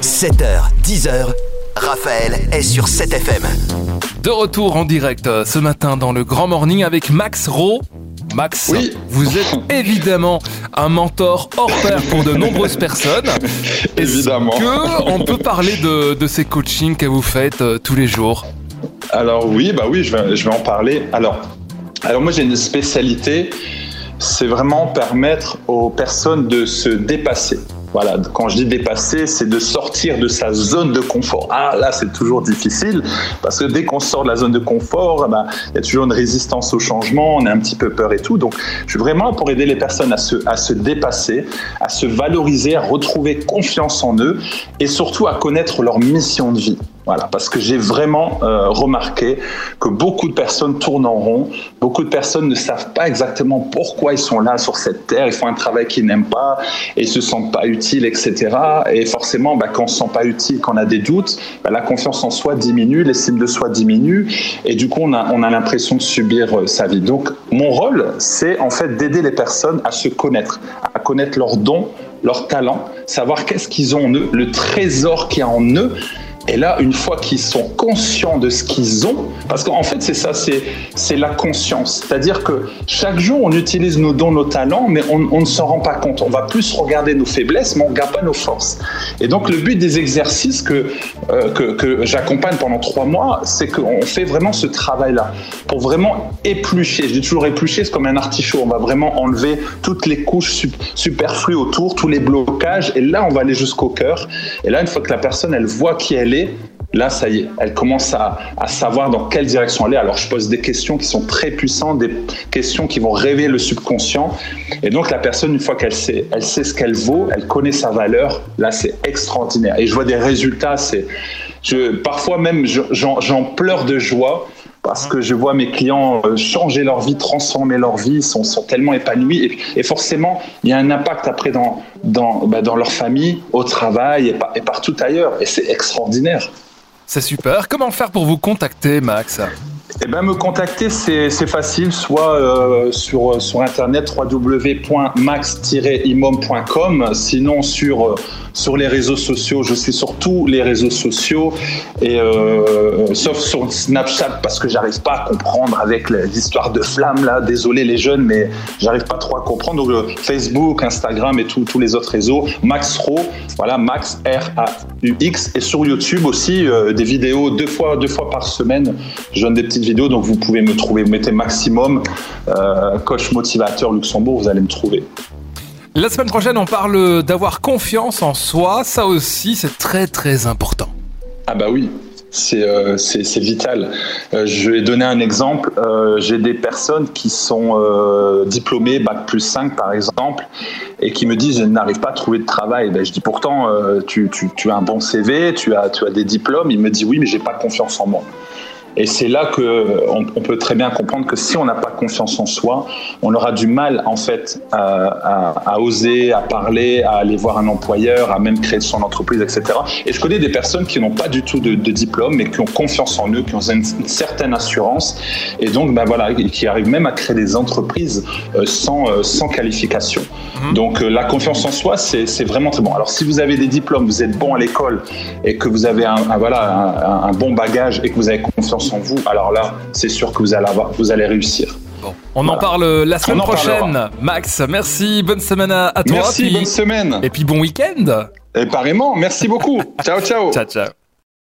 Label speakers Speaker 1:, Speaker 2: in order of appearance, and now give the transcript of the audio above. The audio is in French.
Speaker 1: 7h, 10h, Raphaël est sur 7FM.
Speaker 2: De retour en direct euh, ce matin dans le Grand Morning avec Max Rowe. Max,
Speaker 3: Oui.
Speaker 2: vous êtes évidemment un mentor hors pair pour de nombreuses personnes. Est-ce
Speaker 3: Évidemment.
Speaker 2: que on peut parler de, de ces coachings que vous faites euh, tous les jours?
Speaker 3: Alors oui, bah oui, je vais, je vais en parler. Alors, alors moi j'ai une spécialité, c'est vraiment permettre aux personnes de se dépasser. Voilà, quand je dis dépasser, c'est de sortir de sa zone de confort. Ah là, c'est toujours difficile parce que dès qu'on sort de la zone de confort, eh ben, il y a toujours une résistance au changement, on a un petit peu peur et tout. Donc, je suis vraiment pour aider les personnes à se, à se dépasser, à se valoriser, à retrouver confiance en eux et surtout à connaître leur mission de vie. Voilà, parce que j'ai vraiment euh, remarqué que beaucoup de personnes tournent en rond, beaucoup de personnes ne savent pas exactement pourquoi ils sont là sur cette terre, ils font un travail qu'ils n'aiment pas et ils se sentent pas utiles, etc. Et forcément, bah, quand on se sent pas utile, quand on a des doutes, bah, la confiance en soi diminue, l'estime de soi diminue et du coup, on a, on a l'impression de subir euh, sa vie. Donc, mon rôle, c'est en fait d'aider les personnes à se connaître, à connaître leurs dons, leurs talents, savoir qu'est-ce qu'ils ont en eux, le trésor qu'il y a en eux et là, une fois qu'ils sont conscients de ce qu'ils ont, parce qu'en fait, c'est ça, c'est, la conscience. C'est-à-dire que chaque jour, on utilise nos dons, nos talents, mais on, ne s'en rend pas compte. On va plus regarder nos faiblesses, mais on ne regarde pas nos forces. Et donc, le but des exercices que, euh, que, que j'accompagne pendant trois mois, c'est qu'on fait vraiment ce travail-là pour vraiment éplucher. Je dis toujours éplucher, c'est comme un artichaut. On va vraiment enlever toutes les couches sup- superflues autour, tous les blocages, et là, on va aller jusqu'au cœur. Et là, une fois que la personne, elle voit qui elle est, Là, ça y est, elle commence à, à savoir dans quelle direction aller. Alors, je pose des questions qui sont très puissantes, des questions qui vont réveiller le subconscient. Et donc, la personne, une fois qu'elle sait, elle sait ce qu'elle vaut, elle connaît sa valeur. Là, c'est extraordinaire. Et je vois des résultats. C'est, je, parfois même, je- j'en, j'en pleure de joie parce que je vois mes clients euh, changer leur vie, transformer leur vie, sont, sont tellement épanouis. Et, forcément, il y a un impact après dans, bah, leur famille, au travail et partout ailleurs. Et c'est extraordinaire.
Speaker 2: C'est super. Comment faire pour vous contacter, Max?
Speaker 3: Eh ben, me contacter, c'est facile, soit euh, sur, sur internet www.max-imom.com, sinon sur, euh, sur les réseaux sociaux. Je suis sur tous les réseaux sociaux, et, euh, sauf sur Snapchat parce que j'arrive pas à comprendre avec l'histoire de flamme là. Désolé les jeunes, mais j'arrive pas trop à comprendre. Donc Facebook, Instagram et tous les autres réseaux. Max Ro, voilà Max R A U X, et sur YouTube aussi des vidéos deux fois deux fois par semaine. Je donne des petites vidéos, donc vous pouvez me trouver. Vous mettez maximum euh, coach motivateur Luxembourg, vous allez me trouver.
Speaker 2: La semaine prochaine, on parle d'avoir confiance en soi. Ça aussi, c'est très très important.
Speaker 3: Ah bah oui, c'est euh, vital. Euh, je vais donner un exemple. Euh, J'ai des personnes qui sont euh, diplômées, bac plus 5 par exemple, et qui me disent je n'arrive pas à trouver de travail. Ben, je dis pourtant tu, tu, tu as un bon CV, tu as, tu as des diplômes. Il me dit oui mais j'ai pas confiance en moi. Et c'est là que on, on peut très bien comprendre que si on n'a pas confiance en soi, on aura du mal en fait à, à- à oser, à parler, à aller voir un employeur, à même créer son entreprise, etc. Et je connais des personnes qui n'ont pas du tout de, de diplôme, mais qui ont confiance en eux, qui ont une, une certaine assurance, et donc ben voilà, qui arrivent même à créer des entreprises euh, sans euh, sans qualification. Donc euh, la confiance en soi, c'est vraiment très bon. Alors si vous avez des diplômes, vous êtes bon à l'école et que vous avez un, un- voilà un bon bagage et que vous avez confiance en vous, alors là, c'est sûr que vous allez avoir, vous allez réussir.
Speaker 2: Bon, on en parle la semaine prochaine.
Speaker 3: parlera.
Speaker 2: Max, merci. Bonne semaine à, à toi.
Speaker 3: Merci,
Speaker 2: puis-
Speaker 3: bonne semaine.
Speaker 2: Et puis bon week-end.
Speaker 3: Et pareillement, merci beaucoup. ciao, ciao.
Speaker 2: Ciao, ciao.